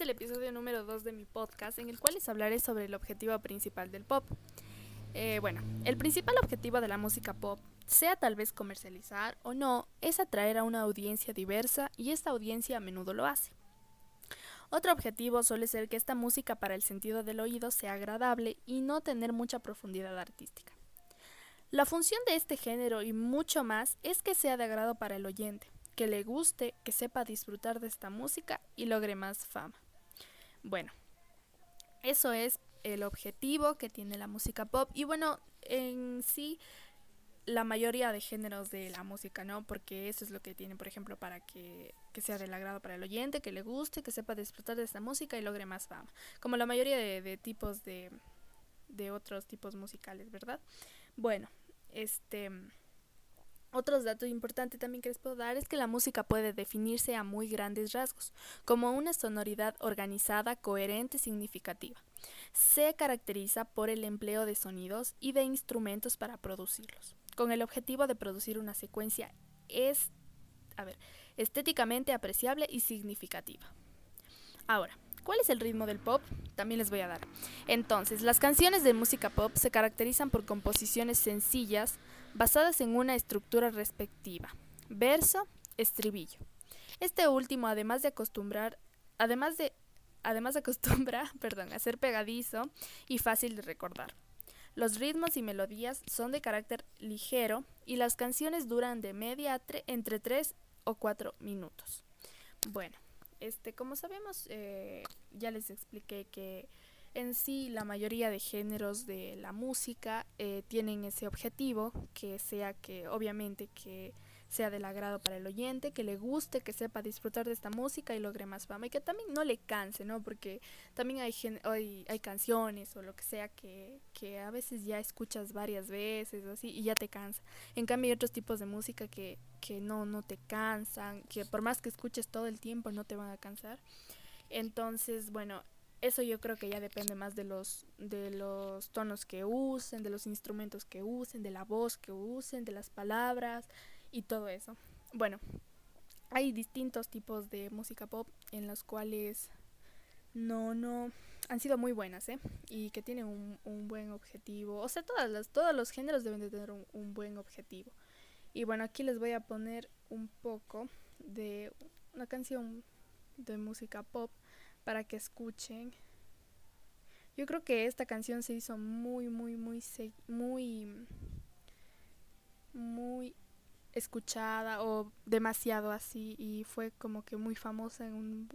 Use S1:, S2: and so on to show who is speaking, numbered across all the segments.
S1: el episodio número 2 de mi podcast en el cual les hablaré sobre el objetivo principal del pop. Eh, bueno, el principal objetivo de la música pop, sea tal vez comercializar o no, es atraer a una audiencia diversa y esta audiencia a menudo lo hace. Otro objetivo suele ser que esta música para el sentido del oído sea agradable y no tener mucha profundidad artística. La función de este género y mucho más es que sea de agrado para el oyente, que le guste, que sepa disfrutar de esta música y logre más fama. Bueno, eso es el objetivo que tiene la música pop y bueno, en sí la mayoría de géneros de la música, ¿no? Porque eso es lo que tiene, por ejemplo, para que, que, sea del agrado para el oyente, que le guste, que sepa disfrutar de esta música y logre más fama. Como la mayoría de, de tipos de, de otros tipos musicales, ¿verdad? Bueno, este... Otros datos importantes también que les puedo dar es que la música puede definirse a muy grandes rasgos, como una sonoridad organizada, coherente y significativa. Se caracteriza por el empleo de sonidos y de instrumentos para producirlos, con el objetivo de producir una secuencia es, a ver, estéticamente apreciable y significativa. Ahora, ¿Cuál es el ritmo del pop? También les voy a dar. Entonces, las canciones de música pop se caracterizan por composiciones sencillas basadas en una estructura respectiva, verso, estribillo. Este último, además de acostumbrar, además de además acostumbra, perdón, a ser pegadizo y fácil de recordar. Los ritmos y melodías son de carácter ligero y las canciones duran de media entre 3 o 4 minutos. Bueno, este, como sabemos, eh, ya les expliqué que en sí la mayoría de géneros de la música eh, tienen ese objetivo, que sea que obviamente que sea del agrado para el oyente, que le guste, que sepa disfrutar de esta música y logre más fama y que también no le canse, ¿no? Porque también hay, hay, hay canciones o lo que sea que, que a veces ya escuchas varias veces así y ya te cansa. En cambio hay otros tipos de música que, que no, no te cansan, que por más que escuches todo el tiempo no te van a cansar. Entonces, bueno, eso yo creo que ya depende más de los de los tonos que usen, de los instrumentos que usen, de la voz que usen, de las palabras, y todo eso. Bueno, hay distintos tipos de música pop en los cuales no, no, han sido muy buenas, ¿eh? Y que tienen un, un buen objetivo. O sea, todas las, todos los géneros deben de tener un, un buen objetivo. Y bueno, aquí les voy a poner un poco de una canción de música pop para que escuchen. Yo creo que esta canción se hizo muy, muy, muy, muy, muy escuchada o demasiado así y fue como que muy famosa en un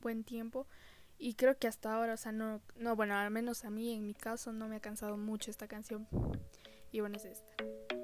S1: buen tiempo y creo que hasta ahora, o sea, no, no, bueno, al menos a mí en mi caso no me ha cansado mucho esta canción y bueno, es esta.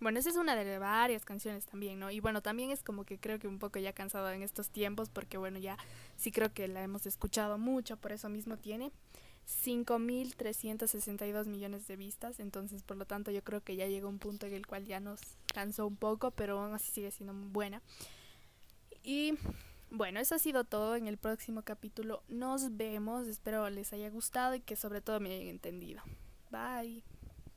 S1: Bueno, esa es una de varias canciones también, ¿no? Y bueno, también es como que creo que un poco ya cansado en estos tiempos porque bueno, ya sí creo que la hemos escuchado mucho, por eso mismo tiene 5.362 millones de vistas, entonces por lo tanto yo creo que ya llegó un punto en el cual ya nos cansó un poco, pero aún así sigue siendo buena. Y bueno, eso ha sido todo en el próximo capítulo. Nos vemos, espero les haya gustado y que sobre todo me hayan entendido. Bye.